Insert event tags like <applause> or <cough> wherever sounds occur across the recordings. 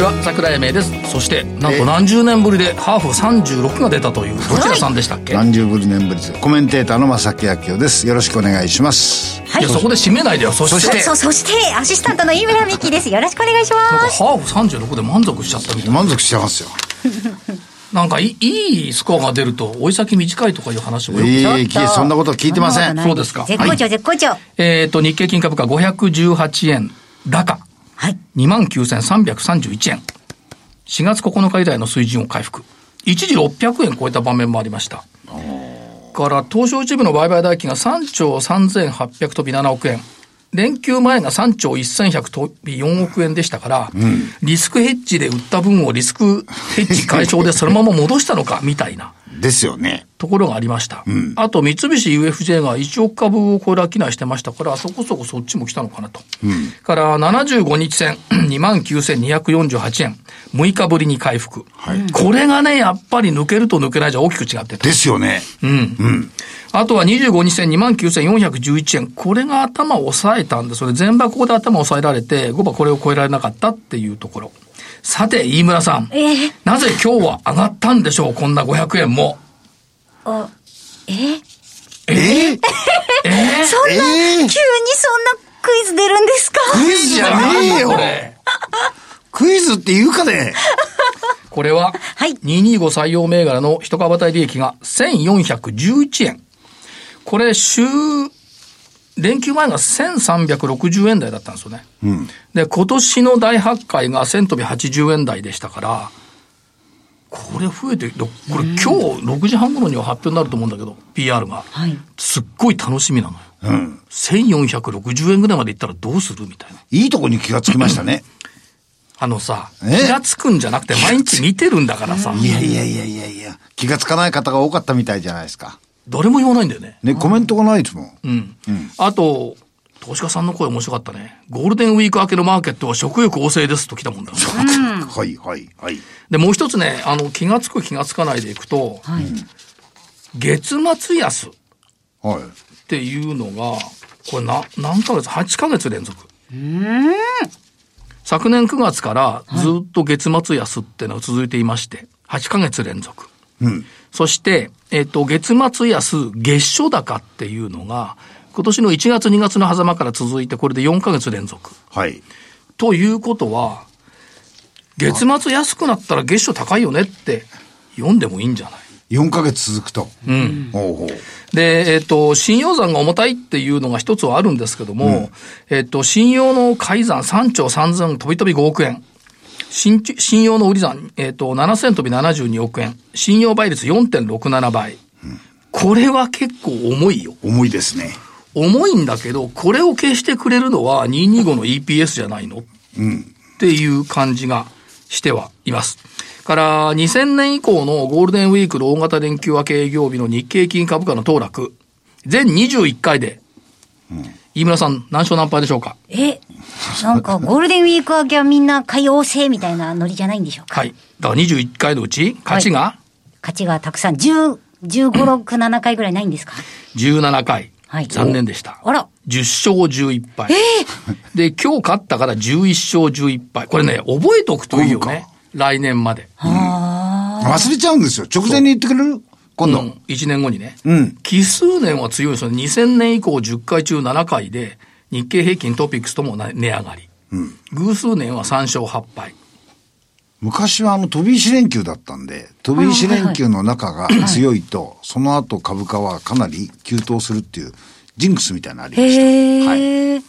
ちは桜井英明です。そしてなんと何十年ぶりでハーフ36が出たというどちらさんでしたっけ、何十ぶり年ぶりですコメンテーターの正木明夫です。よろしくお願いします。いやそこで締めないでよ。そしてそしてそそしてアシスタントの井村美希です。よろしくお願いしなんかますハーフ36で満足しちゃったみたいな。満足してますよ。<laughs> なんかいいいスコアが出ると追い先短いとかいう話もよくいえいえちょっとそんなこと聞いてません。そうですか。絶好調絶好調。えっ、と日経金株価518円高はい29,331円。4月9日以来の水準を回復。一時600円超えた場面もありました。から、東証一部の売買代金が3兆3800飛び7億円。連休前が3兆1100飛び4億円でしたから、リスクヘッジで売った分をリスクヘッジ解消でそのまま戻したのか、みたいな。ですよねところがありました。あと、三菱 UFJ が1億株をこれ商いしてましたから、そこそこそっちも来たのかなと。から、75日線、<clears throat> 29,248円。6日ぶりに回復。これがね、やっぱり抜けると抜けないじゃ大きく違ってた。ですよねうん。あとは25日線29,411円。これが頭を押さえたんで、それ全場ここで頭を押さえられて、5場これを超えられなかったっていうところ。さて、飯村さん。えー、なぜ今日は上がったんでしょう？こんな500円も。おええ？えー、<laughs> そんな、えー急にそんなクイズ出るんですか？クイズじゃねえよ。これ。クイズって言うかね？これは、はい。225採用銘柄の一株当たり利益が1411円。これ、週、連休前が1360円台だったんですよね。で、今年の大発会が1000飛び80円台でしたから、これ増えて、これ今日6時半頃には発表になると思うんだけど、PR が。はい。すっごい楽しみなのよ。1460円ぐらいまでいったらどうするみたいな。いいとこに気がつきましたね。あのさ、え？気がつくんじゃなくて毎日見てるんだからさ、いやいやいやいやいや。気がつかない方が多かったみたいじゃないですか誰も言わないんだよね。ねコメントがないですもんうん。あと、投資家さんの声面白かったね。ゴールデンウィーク明けのマーケットは食欲旺盛ですと来たもんだ。はいはいはいで、もう一つね、あの、気がつく気がつかないでいくと、はい月末安っはいていうのが、これな、何ヶ月 ?8 ヶ月連続。昨年9月からずっと月末安っていうのが続いていまして、8ヶ月連続。そして、えっ、と、月末安、月初高っていうのが、今年の1月2月の狭間から続いて、これで4ヶ月連続。はいということは、月末安くなったら月初高いよねって読んでもいいんじゃない？4ヶ月続くとうん。ほうほうで、えっ、と、信用残が重たいっていうのが一つはあるんですけども、えっ、と、信用の改ざん3兆3000飛び飛び5億円。信信用の売り算、えっ、と、7000飛び72億円。信用倍率4.67倍。これは結構重いよ。重いですね重いんだけど、これを消してくれるのは225の EPS じゃないの？っていう感じがしてはいます。から、2000年以降のゴールデンウィークの大型連休明け営業日の日経金株価の騰落、全21回で、飯村さん何勝何敗でしょうか？えなんかゴールデンウィーク明けはみんな海洋性みたいなノリじゃないんでしょうか？はい。だから21回のうち、勝ちが？勝ちがたくさん10、15、6、7回ぐらいないんですか？17回。はい残念でした。あら10勝11敗。で、今日勝ったから11勝11敗。これね、覚えておくといいよね。来年まで。忘れちゃうんですよ直前に言ってくれる？今度、うん、1年後にね。うん奇数年は強いんですよ。2000年以降10回中7回で、日経平均トピックスともな値上がり。偶数年は3勝8敗。昔はあの飛び石連休だったんで、飛び石連休の中が強いと、その後株価はかなり急騰するっていう、ジンクスみたいなのありました。へはい。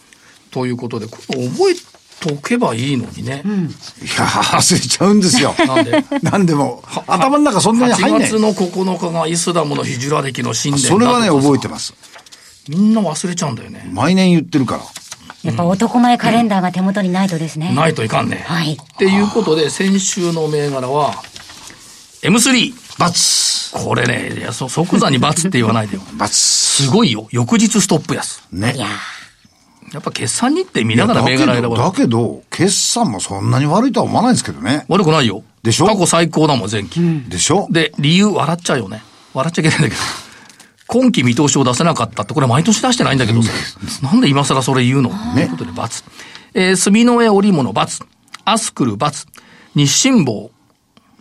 ということで、これ覚えとけばいいのにね。やー、忘れちゃうんですよ。<laughs> なんで？なんでも、頭の中そんなに入ん8ない月。の9日がイスラムのヒジュラ歴の新年だそれはね、覚えてます。みんな忘れちゃうんだよね。毎年言ってるから。やっぱ男前カレンダーが手元にないとですね。ないといかんね。はい。っていうことで、先週の銘柄は、M3。罰これね、いや、そ即座に罰って言わないでよ。罰すごいよ。翌日ストップ安。ね。いややっぱ決算日程見ながら銘柄選ばない。だけど、決算もそんなに悪いとは思わないんですけどね。悪くないよ。でしょ？過去最高だもん、前期。でしょ？で、理由笑っちゃうよね。笑っちゃいけないんだけど。<laughs> 今期見通しを出せなかったって、これ毎年出してないんだけどさ。なんで今更それ言うの？ということで、罰。えー、住の上織物罰。アスクル罰。日清坊。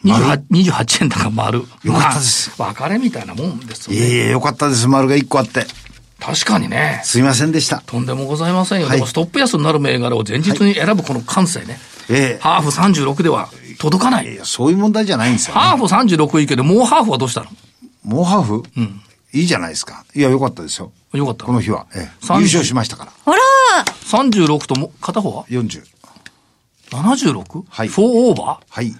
28, 28円高丸。よかったですまあ別れみたいなもんですよいね。えいえ、よかったです。丸が1個あって。確かにね。すいませんでした。とんでもございませんよ。はいでもストップ安になる銘柄を前日に選ぶこの感性ね。ええハーフ36では届かない。いや、そういう問題じゃないんですよ、ね。ハーフ36いいけど、もうハーフはどうしたの？もうハーフ？うん。いいじゃないですか。いや、よかったですよ。よかったこの日は。ええ、30優勝しましたから。あら ?36 とも、片方は？40。76? はい4オーバー？はい。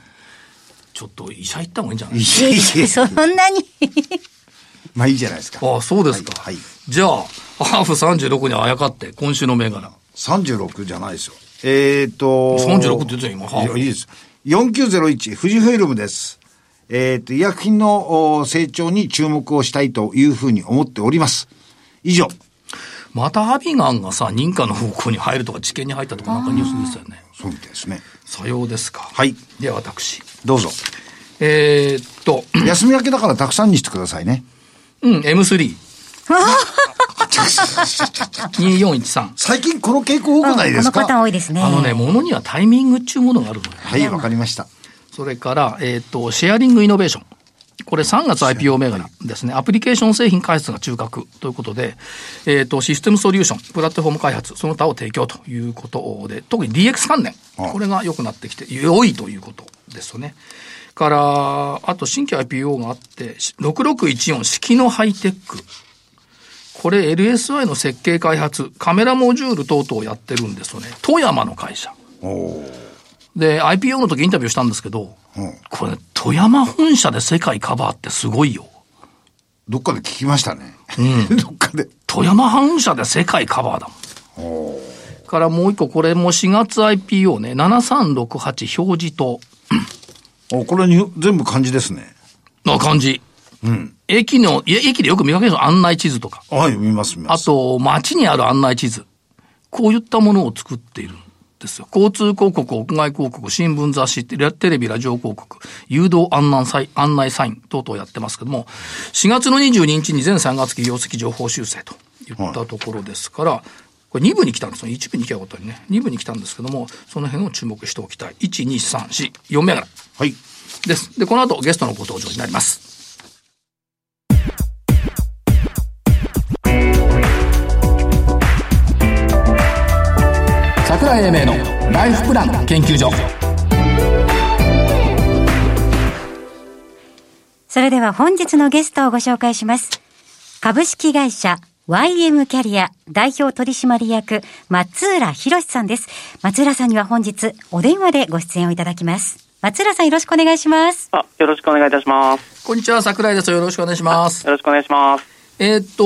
ちょっと医者行った方がいいんじゃない？<laughs> そんなに <laughs> まあいいじゃないですか。ああ、そうですか。はいはいじゃあ、ハーフ36にあやかって、今週の銘柄。36じゃないですよ。えっ、ー、と。36って言ってたよ今いやいいです。4901、富士フイルムです。えっ、と、医薬品のお成長に注目をしたいというふうに思っております。以上。またアビガンがさ、認可の方向に入るとか、治験に入ったとか、なんかニュースでしたよね。そうみたいですね。さようですか。はい。では私。どうぞ。えー、っと、休み明けだからたくさんにしてくださいね。うん、M3。<laughs> 2413。最近この傾向多くないですか？このパターン多いですね。あのね、ものにはタイミングっていうものがあるのよ。はい、わかりました。それから、えーっと、シェアリングイノベーション。これ3月 IPO 銘柄ですね。アプリケーション製品開発が中核ということで、えーっと、システムソリューション、プラットフォーム開発、その他を提供ということで、特に DX 関連、これが良くなってきて、良いということですよね。から、あと新規 IPO があって、6614、式のハイテック。これ LSI の設計開発、カメラモジュール等々をやってるんですよね。富山の会社。で、IPO の時インタビューしたんですけど、うんこれ、富山本社で世界カバーってすごいよ。どっかで聞きましたね。<laughs> どっかで。富山本社で世界カバーだもん。からもう一個、これも4月 IPO ね、7368表示と、お、これに全部漢字ですね。の感じ。うん。駅の、駅でよく見かける案内地図とか、はい、見ます、見ます。あと、街にある案内地図。こういったものを作っているんですよ。交通広告、屋外広告、新聞雑誌、テレビ、ラジオ広告、誘導案内サイン、案内サイン等々やってますけども、4月の22日に全3月期業績情報修正といったところですから、これ2部に来たんですよ。1部に来たことにね。2部に来たんですけども、その辺を注目しておきたい。1、2、3、4、4銘柄はい。です。で、この後ゲストのご登場になります。桜井英明のライフプラン研究所。それでは本日のゲストをご紹介します。株式会社 YM キャリア代表取締役松浦博さんです。松浦さんには本日お電話でご出演をいただきます。松浦さんよろしくお願いします。あ、よろしくお願いいたします。こんにちは、桜井です。よろしくお願いします。よろしくお願いします。えーっと、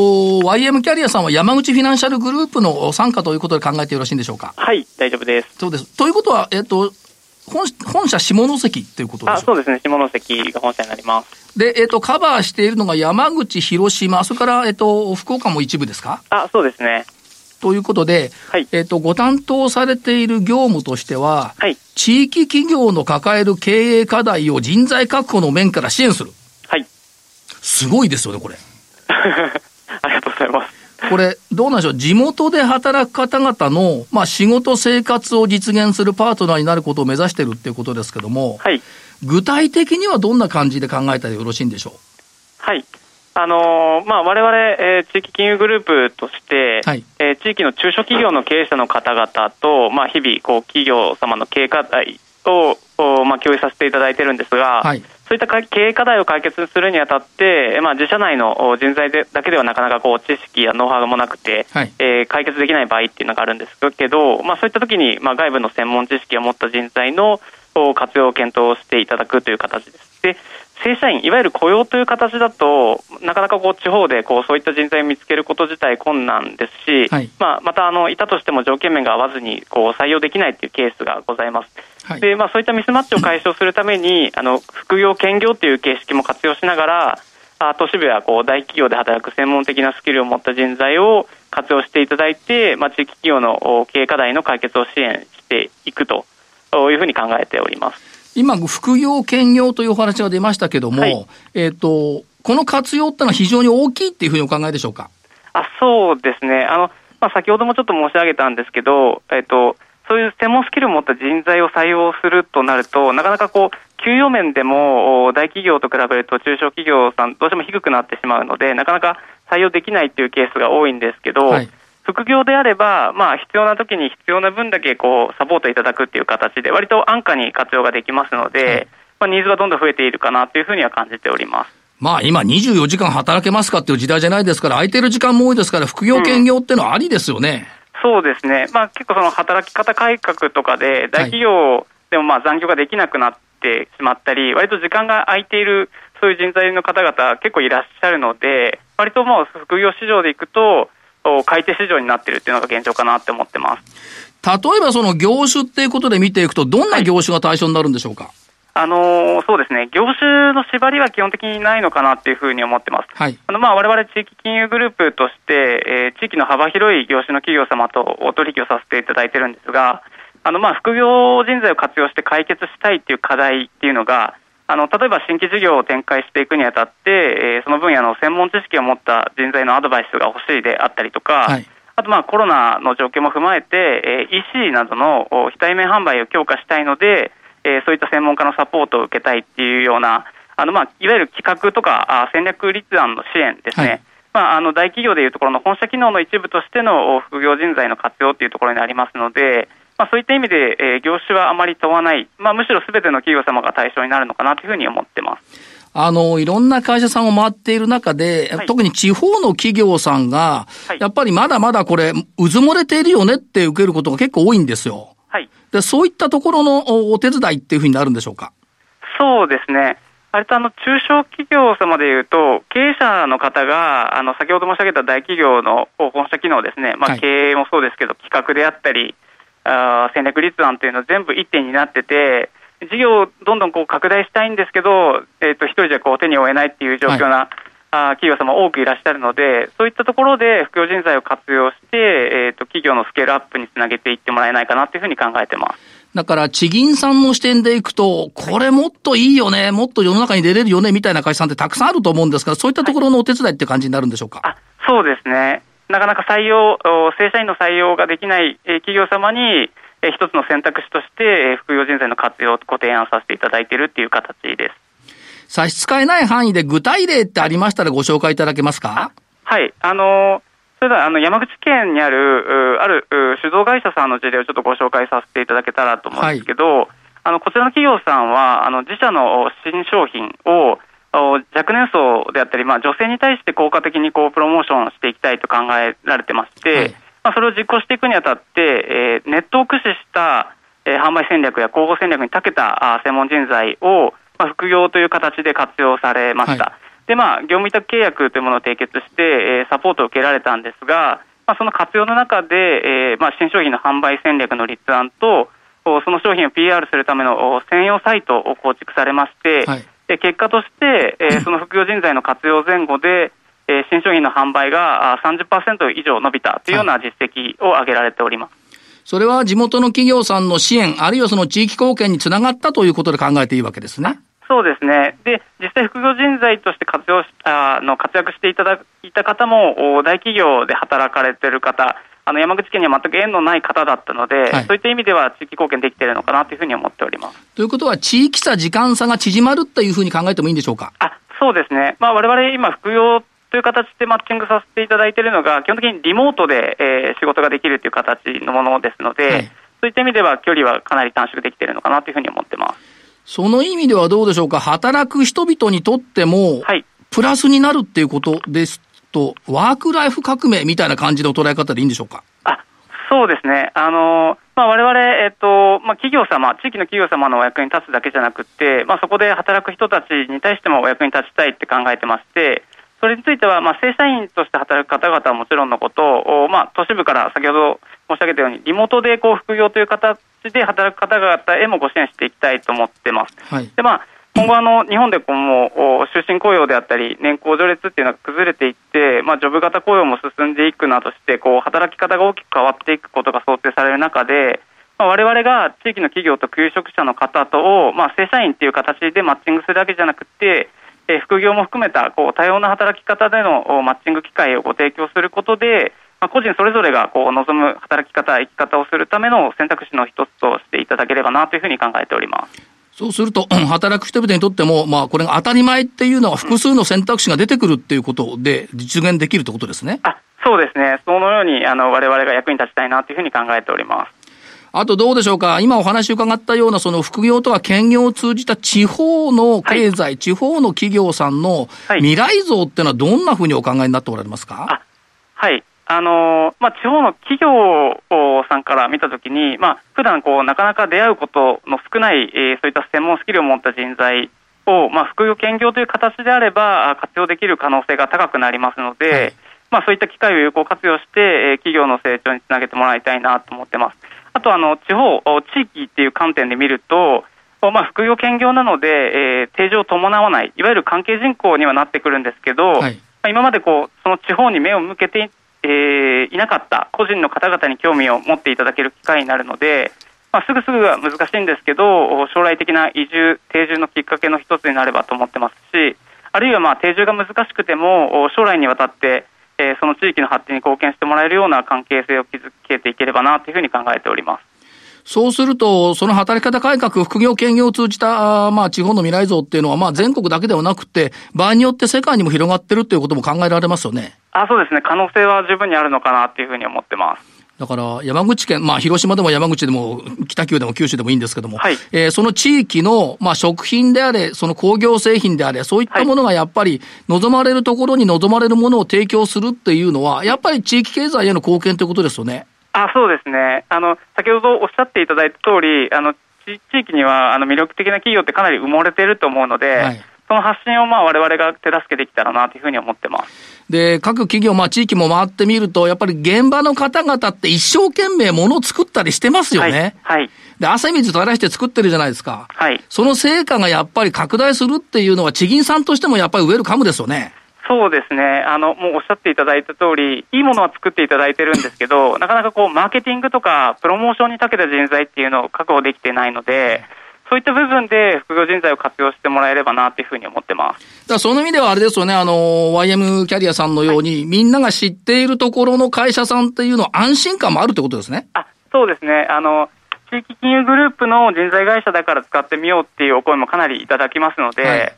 YM キャリアさんは山口フィナンシャルグループの参加ということで考えてよろしいんでしょうか？はい、大丈夫です。そうです。ということは、えーっと、本本社下関ということであ、しょそうですね。下関が本社になります。で、えーっと、カバーしているのが山口、広島、それから、えーっと、福岡も一部ですか？あ、そうですね。ということで、はいえーっと、ご担当されている業務としては、はい。地域企業の抱える経営課題を人材確保の面から支援する。はい。すごいですよね、これ。<laughs> ありがとうございます。これ、どうなんでしょう、地元で働く方々の、まあ、仕事、生活を実現するパートナーになることを目指しているっていうことですけども、はい。具体的にはどんな感じで考えたらよろしいんでしょはい。あのーまあ、我々、えー地域金融グループとして、はいえー地域の中小企業の経営者の方々と、まあ、日々、こう、企業様の経営課題を、おまあ、共有させていただいてるんですが、はいそういったか経営課題を解決するにあたって、まあ、自社内のお人材でだけではなかなかこう知識やノウハウもなくて、はいえー解決できない場合っていうのがあるんですけど、まあ、そういった時に、まあ、外部の専門知識を持った人材のお活用を検討していただくという形です。で正社員、いわゆる雇用という形だと、なかなかこう地方でこうそういった人材を見つけること自体困難ですし、はい、まあ、またあのいたとしても条件面が合わずにこう採用できないというケースがございます。はい、でまあ、そういったミスマッチを解消するために、<clears throat> あの副業、兼業という形式も活用しながら、あ都市部やこう大企業で働く専門的なスキルを持った人材を活用していただいて、まあ、地域企業の経営課題の解決を支援していくというふうに考えております。今、副業、兼業というお話が出ましたけども、はい、えっ、ー、と、この活用ってのは非常に大きいっていうふうにお考えでしょうか？あそうですね。あの、まあ、先ほどもちょっと申し上げたんですけど、えっ、ー、と、そういう専門スキルを持った人材を採用するとなると、なかなかこう、給与面でも大企業と比べると中小企業さん、どうしても低くなってしまうので、なかなか採用できないというケースが多いんですけど、はい副業であれば、まあ、必要な時に必要な分だけこうサポートいただくっていう形で、割と安価に活用ができますので、はい、まあ、ニーズがどんどん増えているかなというふうには感じております。まあ今24時間働けますかっていう時代じゃないですから、空いてる時間も多いですから、副業兼業っていうのはありですよね。うん、そうですね。まあ結構その働き方改革とかで、大企業でもまあ残業ができなくなってしまったり、割と時間が空いている、そういう人材の方々結構いらっしゃるので、割ともう副業市場でいくと、買い手市場になっているっていうのが現状かなって思ってます。例えばその業種っていうことで見ていくと、どんな業種が対象になるんでしょうか、はい、あのー、そうですね、業種の縛りは基本的にないのかなっていうふうに思ってます。はい、あのまあ我々地域金融グループとして、えー、地域の幅広い業種の企業様とお取引をさせていただいてるんですが、あのまあ副業人材を活用して解決したいっていう課題っていうのが、あの例えば新規事業を展開していくにあたって、えー、その分野の専門知識を持った人材のアドバイスが欲しいであったりとか、はい、あとまあコロナの状況も踏まえて、えー、EC などの非対面販売を強化したいので、えー、そういった専門家のサポートを受けたいっていうような、あのまあいわゆる企画とかあ戦略立案の支援ですね。はいまあ、あの大企業でいうところの本社機能の一部としての副業人材の活用というところになりますので、まあ、そういった意味で、えー、業種はあまり問わない、まあ、むしろすべての企業様が対象になるのかなというふうに思ってます。あの、いろんな会社さんを回っている中で、はい、特に地方の企業さんが、はい、やっぱりまだまだこれ、うずもれているよねって受けることが結構多いんですよ。はい。で、そういったところのお手伝いっていうふうになるんでしょうか？そうですね。割とあの中小企業様でいうと、経営者の方が、あの先ほど申し上げた大企業の本社機能ですね、まあ、経営もそうですけど、企画であったり、あ戦略立案というのは全部一点になってて、事業をどんどんこう拡大したいんですけど、えー、と一人じゃこう手に負えないっていう状況な、はい、あ企業様多くいらっしゃるので、そういったところで副業人材を活用して、えー、と企業のスケールアップにつなげていってもらえないかなというふうに考えてます。だから、地銀さんの視点でいくと、これもっといいよね、もっと世の中に出れるよね、みたいな会社さんってたくさんあると思うんですが、そういったところのお手伝いって感じになるんでしょうか？はい、あそうですね。なかなか採用、正社員の採用ができない企業様に、え一つの選択肢として、副業人材の活用をご提案させていただいているっていう形です。差し支えない範囲で具体例ってありましたらご紹介いただけますか？はい。あのそれではあの山口県にある、ある酒造会社さんの事例をちょっとご紹介させていただけたらと思うんですけど、はい、あのこちらの企業さんは、あの自社の新商品を若年層であったり、まあ、女性に対して効果的にこうプロモーションしていきたいと考えられてまして、はい。まあ、それを実行していくにあたって、えー、ネットを駆使した、えー、販売戦略や広報戦略に長けたあ専門人材を、まあ、副業という形で活用されました。はい、で、まあ、業務委託契約というものを締結して、えー、サポートを受けられたんですが、まあ、その活用の中で、えーまあ、新商品の販売戦略の立案と、その商品を PR するための専用サイトを構築されまして、はい、結果として、えー、<laughs> その副業人材の活用前後で、えー、新商品の販売が30%以上伸びたというような実績を挙げられております。それは地元の企業さんの支援、あるいはその地域貢献につながったということで考えていいわけですね。そうですね。で、実際副業人材として活用し、あの、活躍していただいた方も、大企業で働かれている方、あの、山口県には全く縁のない方だったので、はい、そういった意味では地域貢献できているのかなというふうに思っております。ということは、地域差、時間差が縮まるというふうに考えてもいいんでしょうか？あ、そうですね。まあ、我々今、副業という形でマッチングさせていただいているのが、基本的にリモートで、えー、仕事ができるという形のものですので、はい、そういった意味では距離はかなり短縮できているのかなというふうに思ってます。その意味ではどうでしょうか、働く人々にとっても、はい、プラスになるっていうことですと、ワークライフ革命みたいな感じの捉え方でいいんでしょうか？あそうですね。あのまあ、我々、えっと、まあ、企業様、地域の企業様のお役に立つだけじゃなくて、まあ、そこで働く人たちに対してもお役に立ちたいって考えてまして、それについては、まあ、正社員として働く方々はもちろんのことを、まあ、都市部から先ほど申し上げたように、リモートでこう副業という形で働く方々へもご支援していきたいと思ってます。はい、でまあ今後あの、日本でこうも終身雇用であったり、年功序列っていうのが崩れていって、まあ、ジョブ型雇用も進んでいくなどして、こう働き方が大きく変わっていくことが想定される中で、まあ、我々が地域の企業と求職者の方とを、まあ、正社員っていう形でマッチングするだけじゃなくて、え、副業も含めたこう多様な働き方でのマッチング機会をご提供することで、まあ、個人それぞれがこう望む働き方、生き方をするための選択肢の一つとしていただければなというふうに考えております。そうすると、働く人々にとっても、まあ、これが当たり前っていうのは複数の選択肢が出てくるっていうことで実現できるってことですね。あそうですね。そのように、あの、我々が役に立ちたいなというふうに考えております。あとどうでしょうか、今お話伺ったような、その副業とか兼業を通じた地方の経済、はい、地方の企業さんの未来像っていうのは、どんなふうにお考えになっておられますか、はい、あのまあ、地方の企業さんから見たときに、まあ普段こうなかなか出会うことの少ない、えー、そういった専門スキルを持った人材を、まあ、副業、兼業という形であれば活用できる可能性が高くなりますので、はい、まあ、そういった機会を有効活用して、えー、企業の成長につなげてもらいたいなと思ってます。あとあの地方、地域っていう観点で見ると、まあ、副業、兼業なので、えー、定常を伴わない、いわゆる関係人口にはなってくるんですけど、はい、まあ、今までこうその地方に目を向けてえー、いなかった個人の方々に興味を持っていただける機会になるので、まあ、すぐすぐは難しいんですけど将来的な移住、定住のきっかけの一つになればと思ってますしあるいはまあ定住が難しくても将来にわたって、えー、その地域の発展に貢献してもらえるような関係性を築けていければなというふうに考えております。そうすると、その働き方改革、副業兼業を通じた、まあ、地方の未来像っていうのは、まあ、全国だけではなくて、場合によって世界にも広がってるっていうことも考えられますよね。あそうですね。可能性は十分にあるのかなっていうふうに思ってます。だから、山口県、まあ、広島でも山口でも、北九でも九州でもいいんですけども、はい、えー、その地域の、まあ、食品であれ、その工業製品であれ、そういったものがやっぱり、望まれるところに望まれるものを提供するっていうのは、やっぱり地域経済への貢献ということですよね。あそうですねあの、先ほどおっしゃっていただいた通りあの地域にはあの魅力的な企業ってかなり埋もれていると思うので、はい、その発信をまあ我々が手助けできたらなというふうに思ってますで各企業、まあ、地域も回ってみると、やっぱり現場の方々って一生懸命ものを作ったりしてますよね。はい、はいで、汗水垂らして作ってるじゃないですか。はい。その成果がやっぱり拡大するっていうのは、地銀さんとしてもやっぱりウェルカムですよね。そうですねあの、もうおっしゃっていただいた通り、いいものは作っていただいてるんですけど、<laughs> なかなかこうマーケティングとか、プロモーションに長けた人材っていうのを確保できてないので、そういった部分で副業人材を活用してもらえればなというふうに思ってます。だその意味ではあれですよね、あの、YM キャリアさんのように、はい、みんなが知っているところの会社さんっていうのは安心感もあるってことですね。あ、そうですね。あの、地域金融グループの人材会社だから使ってみようっていうお声もかなりいただきますので、はい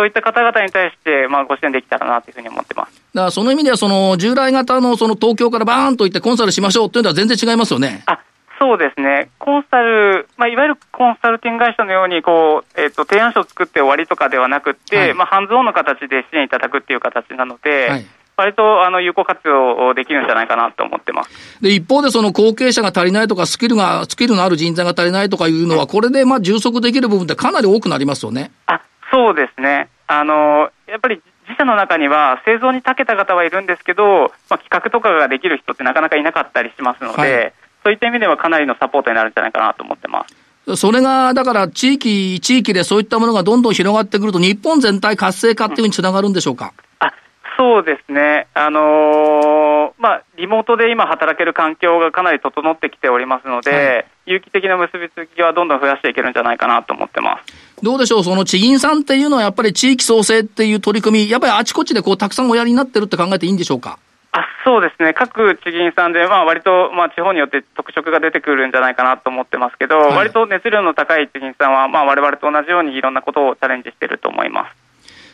そういった方々に対して、まあ、ご支援できたらなというふうに思ってます。だからその意味では、その従来型のその東京からバーンといってコンサルしましょうというのは全然違いますよね。あそうですね、コンサル、まあ、いわゆるコンサルティング会社のようにこう、えーと、提案書を作って終わりとかではなくて、はい、まあ、ハンズオンの形で支援いただくっていう形なので、はい割とあの有効活用できるんじゃないかなと思ってますで一方で、その後継者が足りないとか、スキルが、スキルのある人材が足りないとかいうのは、これでまあ充足できる部分ってかなり多くなりますよね。あそうですね。あのやっぱり自社の中には製造に長けた方はいるんですけど、まあ、企画とかができる人ってなかなかいなかったりしますので、はい、そういった意味ではかなりのサポートになるんじゃないかなと思ってます。それが、だから地域、地域でそういったものがどんどん広がってくると、日本全体活性化っていうふうにつながるんでしょうか？うん、あそうですね、あのー、まあ、リモートで今働ける環境がかなり整ってきておりますので、はい、有機的な結びつきはどんどん増やしていけるんじゃないかなと思ってます。どうでしょう、その地銀さんっていうのはやっぱり地域創生っていう取り組み、やっぱりあちこちでこうたくさんおやりになってるって考えていいんでしょうか？あそうですね、各地銀さんで、まあ割とまあ地方によって特色が出てくるんじゃないかなと思ってますけど、はい、割と熱量の高い地銀さんは、まあ我々と同じようにいろんなことをチャレンジしていると思います。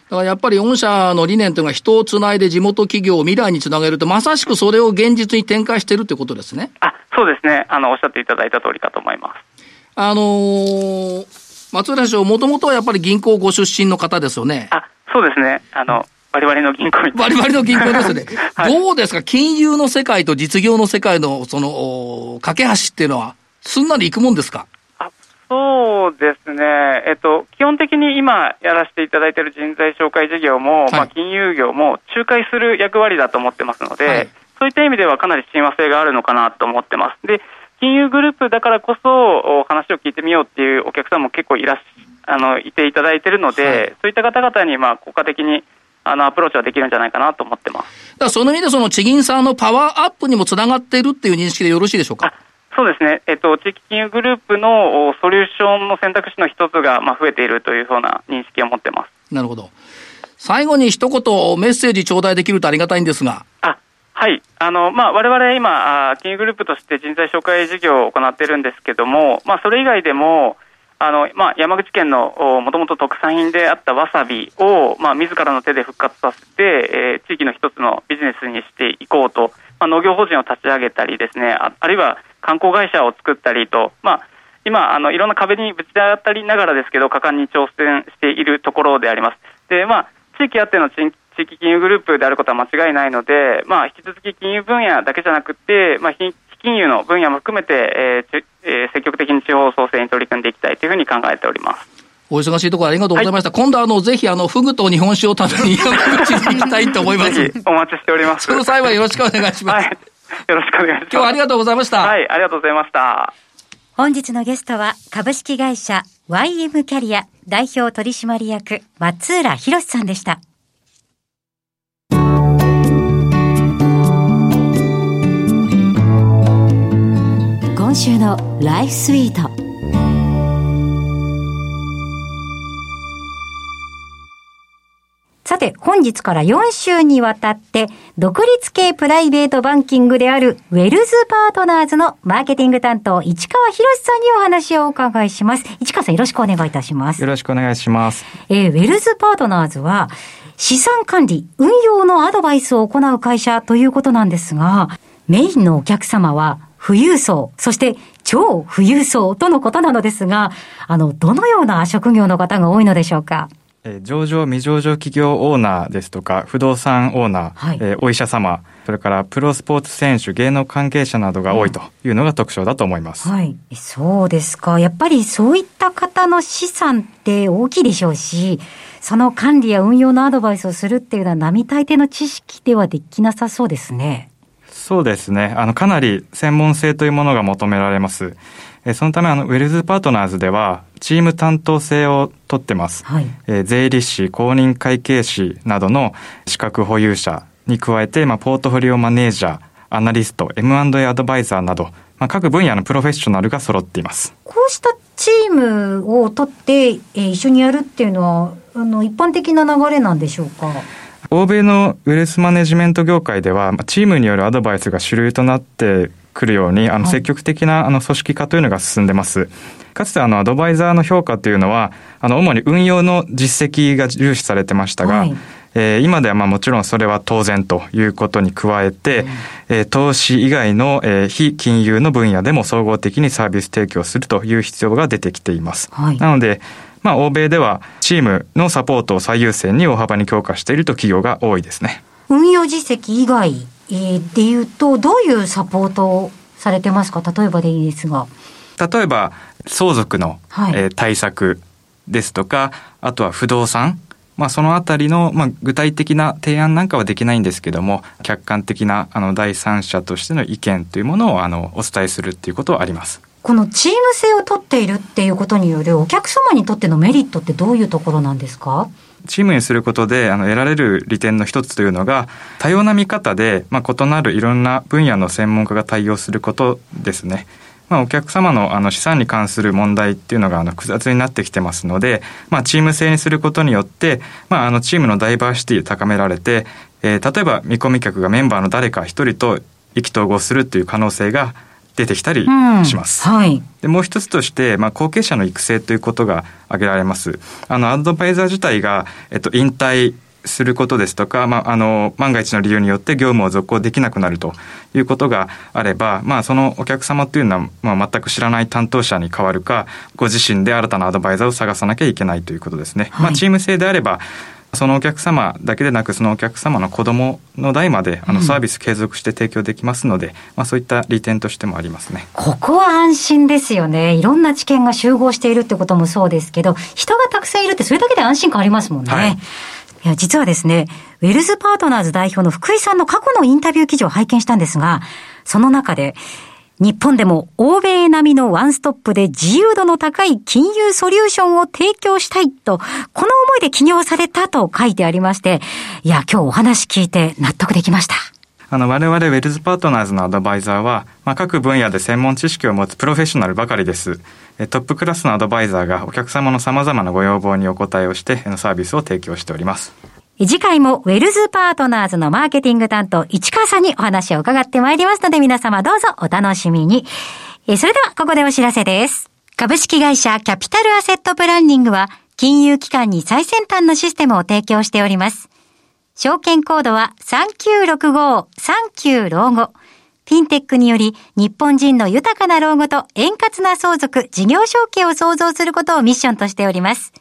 だからやっぱり御社の理念というのは人をつないで地元企業を未来につなげると、まさしくそれを現実に展開しているということですね。あそうですねあの、おっしゃっていただいた通りかと思います。あのー松浦市長、もともとはやっぱり銀行ご出身の方ですよね？あそうですね。あの、バリバリの銀行バリバリの銀行ですね。<laughs> はい、どうですか？金融の世界と実業の世界の、その、架け橋っていうのは、すんなりいくもんですか？そうですね、えっと、基本的に今やらせていただいている人材紹介事業も、はい、まあ、金融業も仲介する役割だと思ってますので、はい、そういった意味ではかなり親和性があるのかなと思ってます。で金融グループだからこそ話を聞いてみようっていうお客さんも結構いらっあのいていただいているので、はい、そういった方々にまあ効果的にあのアプローチはできるんじゃないかなと思ってます。だからその意味でその地銀さんのパワーアップにもつながっているっていう認識でよろしいでしょうか？そうですね、えっと、地域金融グループのソリューションの選択肢の一つが、まあ、増えているというような認識を持ってます。なるほど。最後に一言メッセージ頂戴できるとありがたいんですが。あはい。あの、まあ、我々今、金融グループとして人材紹介事業を行っているんですけども、まあ、それ以外でも、あの、まあ、山口県のもともと特産品であったわさびを、まあ、自らの手で復活させて、えー、地域の一つのビジネスにしていこうと、まあ、農業法人を立ち上げたりですね、ああるいは観光会社を作ったりと、まあ、今あの、いろんな壁にぶち当たりながらですけど、果敢に挑戦しているところであります。でまあ、地域あっての地域金融グループであることは間違いないので、まあ、引き続き金融分野だけじゃなくて、まあ、非金融の分野も含めて、えーえー、積極的に地方創生に取り組んでいきたいというふうに考えております。お忙しいところありがとうございました。はい、今度あの、ぜひあの、フグと日本酒を食べに <laughs> 山口に行きたいと思います。ぜひお待ちしております。その際はよろしくお願いします。はいよろしくお願いします。今日はありがとうございました。はい、ありがとうございました。本日のゲストは株式会社 YM キャリア代表取締役松浦博さんでした。今週のライフスイート。さて、本日から4週にわたって、独立系プライベートバンキングである、ウェルズパートナーズのマーケティング担当、市川博さんにお話をお伺いします。市川さん、よろしくお願いいたします。よろしくお願いします。えー、ウェルズパートナーズは、資産管理、運用のアドバイスを行う会社ということなんですが、メインのお客様は、富裕層、そして超富裕層とのことなのですが、あの、どのような職業の方が多いのでしょうか？え上場未上場企業オーナーですとか不動産オーナー、はい、えー、お医者様それからプロスポーツ選手芸能関係者などが多いというのが特徴だと思います、はい、そうですか。やっぱりそういった方の資産って大きいでしょうしその管理や運用のアドバイスをするっていうのは並大抵の知識ではできなさそうですね。そうですね。あのかなり専門性というものが求められますえそのためあのウェルズパートナーズではチーム担当性をとってます、はい、え税理士公認会計士などの資格保有者に加えて、まあ、ポートフォリオマネージャーアナリスト M&A アドバイザーなど、まあ、各分野のプロフェッショナルが揃っています。こうしたチームを取って、えー、一緒にやるっていうのはあの一般的な流れなんでしょうか？欧米のウェルスマネジメント業界では、チームによるアドバイスが主流となってくるように、あの、積極的な、あの、組織化というのが進んでます。かつて、あの、アドバイザーの評価というのは、あの、主に運用の実績が重視されてましたが、はいえー、今ではまあもちろんそれは当然ということに加えて、うん、えー、投資以外の、えー、非金融の分野でも総合的にサービス提供するという必要が出てきています。はい、なので、まあ、欧米ではチームのサポートを最優先に大幅に強化していると企業が多いですね。運用実績以外えー、でいうと、どういうサポートをされてますか？例えばでいいですが。例えば、相続の、はい、えー、対策ですとか、あとは不動産。まあ、そのあたりの、まあ、具体的な提案なんかはできないんですけども、客観的な、あの、第三者としての意見というものを、あの、お伝えするっていうことはあります。このチーム性を取っているっていうことによるお客様にとってのメリットってどういうところなんですか？チームにすることであの得られる利点の一つというのが多様な見方で、まあ、異なるいろんな分野の専門家が対応することですね。まあ、お客様のあの資産に関する問題っていうのがあの複雑になってきてますので、まあ、チーム制にすることによって、まあ、あのチームのダイバーシティを高められて、えー、例えば見込み客がメンバーの誰か一人と意気投合するっていう可能性が出てきたりします。うん、はい、でもう一つとして、まあ、後継者の育成ということが挙げられます。あのアドバイザー自体が、えっと、引退することですとか、まあ、あの万が一の理由によって業務を続行できなくなるということがあれば、まあ、そのお客様というのは、まあ、全く知らない担当者に変わるかご自身で新たなアドバイザーを探さなきゃいけないということですね。はい、まあ、チーム制であればそのお客様だけでなく、そのお客様の子供の代まで、あの、サービス継続して提供できますので、うん、まあ、そういった利点としてもありますね。ここは安心ですよね。いろんな知見が集合しているってこともそうですけど、人がたくさんいるって、それだけで安心感ありますもんね。はいいや、実はですね、ウェルズパートナーズ代表の福井さんの過去のインタビュー記事を拝見したんですが、その中で、日本でも欧米並みのワンストップで自由度の高い金融ソリューションを提供したいと、この思いで起業されたと書いてありまして、いや、今日お話聞いて納得できました。あの、我々ウェルズパートナーズのアドバイザーは、まあ、各分野で専門知識を持つプロフェッショナルばかりです。トップクラスのアドバイザーがお客様の様々なご要望にお答えをして、サービスを提供しております。次回もウェルズパートナーズのマーケティング担当、市川さんにお話を伺ってまいりますので、皆様どうぞお楽しみに。えそれでは、ここでお知らせです。株式会社キャピタルアセットプランニングは、金融機関に最先端のシステムを提供しております。証券コードは3965、39老後。フィンテックにより、日本人の豊かな老後と円滑な相続、事業承継を創造することをミッションとしております。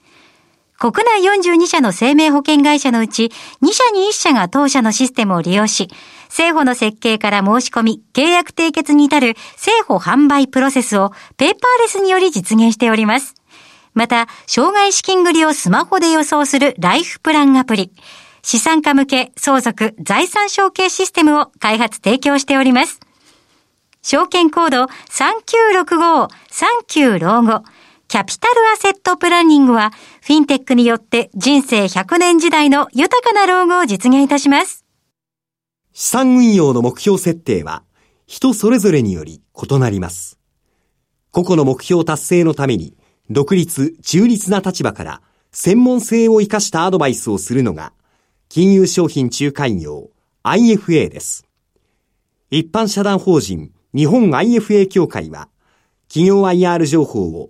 国内42社の生命保険会社のうち、2社に1社が当社のシステムを利用し、政府の設計から申し込み、契約締結に至る政府販売プロセスをペーパーレスにより実現しております。また、障害資金繰りをスマホで予想するライフプランアプリ、資産家向け相続財産承継システムを開発提供しております。証券コード3965、39老後、キャピタルアセットプランニングは、フィンテックによって人生100年時代の豊かな老後を実現いたします。資産運用の目標設定は、人それぞれにより異なります。個々の目標達成のために、独立、中立な立場から専門性を生かしたアドバイスをするのが、金融商品仲介業 IFA です。一般社団法人日本 IFA 協会は、企業 IR 情報を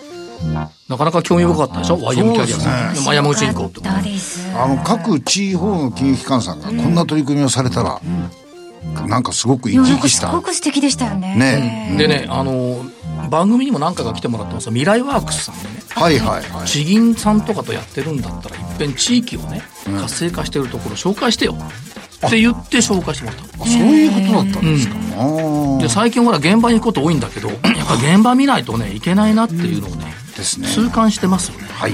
なかなか興味深かったでしょ ?YM キャリアさん。ね、山口銀行とか。あの、各地方の金融機関さんがこんな取り組みをされたら、なんかすごく生き生きした。すごく素敵でしたよね。ね。でね、あの、番組にも何回か来てもらってます未来ワークスさんでね。はいはいはい。地銀さんとかとやってるんだったら、いっぺん地域をね、活性化してるところ紹介してよ。って言って紹介してもらったそういうことだったんですか、うん、で最近ほら現場に行くこと多いんだけどやっぱ現場見ないとねいけないなっていうのをね、ですね。痛感してますよね。はい。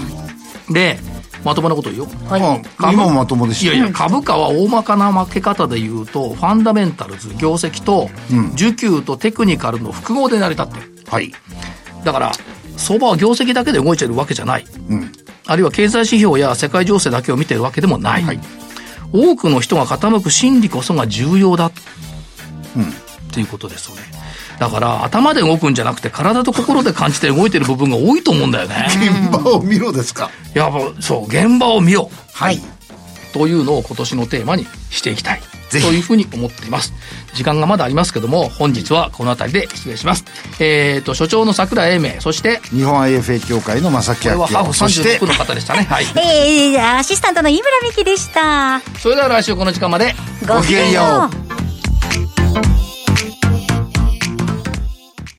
でまともなこと言う。よ、はい、今もまともでしいやいや株価は大まかな負け方で言うとファンダメンタルズ業績と需給とテクニカルの複合で成り立ってる、はい。だから相場は業績だけで動いてるわけじゃない、うん、あるいは経済指標や世界情勢だけを見てるわけでもない、はい、多くの人が傾く心理こそが重要だ、うん、っていうことですよねだから頭で動くんじゃなくて体と心で感じて動いてる部分が多いと思うんだよね。現場を見ろですか？いやそう現場を見よはい。というのを今年のテーマにしていきたい。というふうに思っています。時間がまだありますけども本日はこの辺りで失礼します。えっ、ー、と所長の桜英明そして日本 IFA 協会の正木明これはハーフ36の方でしたね。はい。えー、アシスタントの井村美樹でした。それでは来週この時間まで。ごきげんよう